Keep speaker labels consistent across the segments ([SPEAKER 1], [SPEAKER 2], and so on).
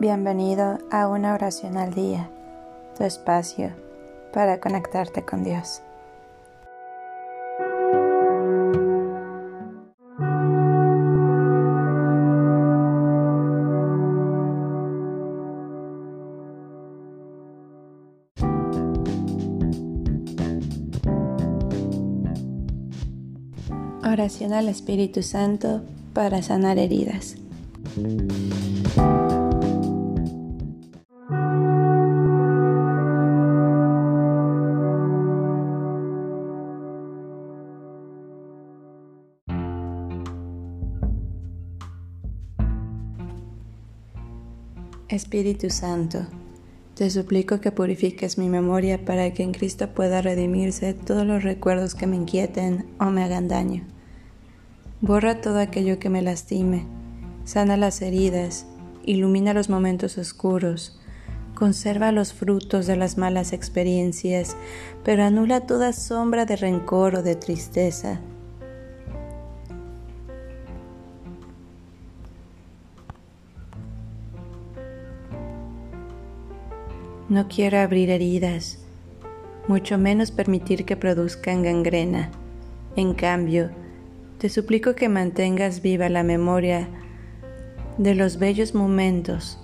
[SPEAKER 1] Bienvenido a una oración al día, tu espacio para conectarte con Dios. Oración al Espíritu Santo para sanar heridas. Espíritu Santo, te suplico que purifiques mi memoria para que en Cristo pueda redimirse todos los recuerdos que me inquieten o me hagan daño. Borra todo aquello que me lastime, sana las heridas, ilumina los momentos oscuros, conserva los frutos de las malas experiencias, pero anula toda sombra de rencor o de tristeza No quiero abrir heridas, mucho menos permitir que produzcan gangrena. En cambio, te suplico que mantengas viva la memoria de los bellos momentos,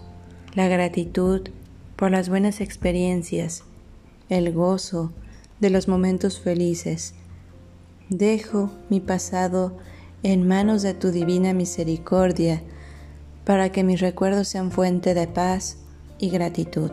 [SPEAKER 1] la gratitud por las buenas experiencias, el gozo de los momentos felices. Dejo mi pasado en manos de tu divina misericordia para que mis recuerdos sean fuente de paz y gratitud.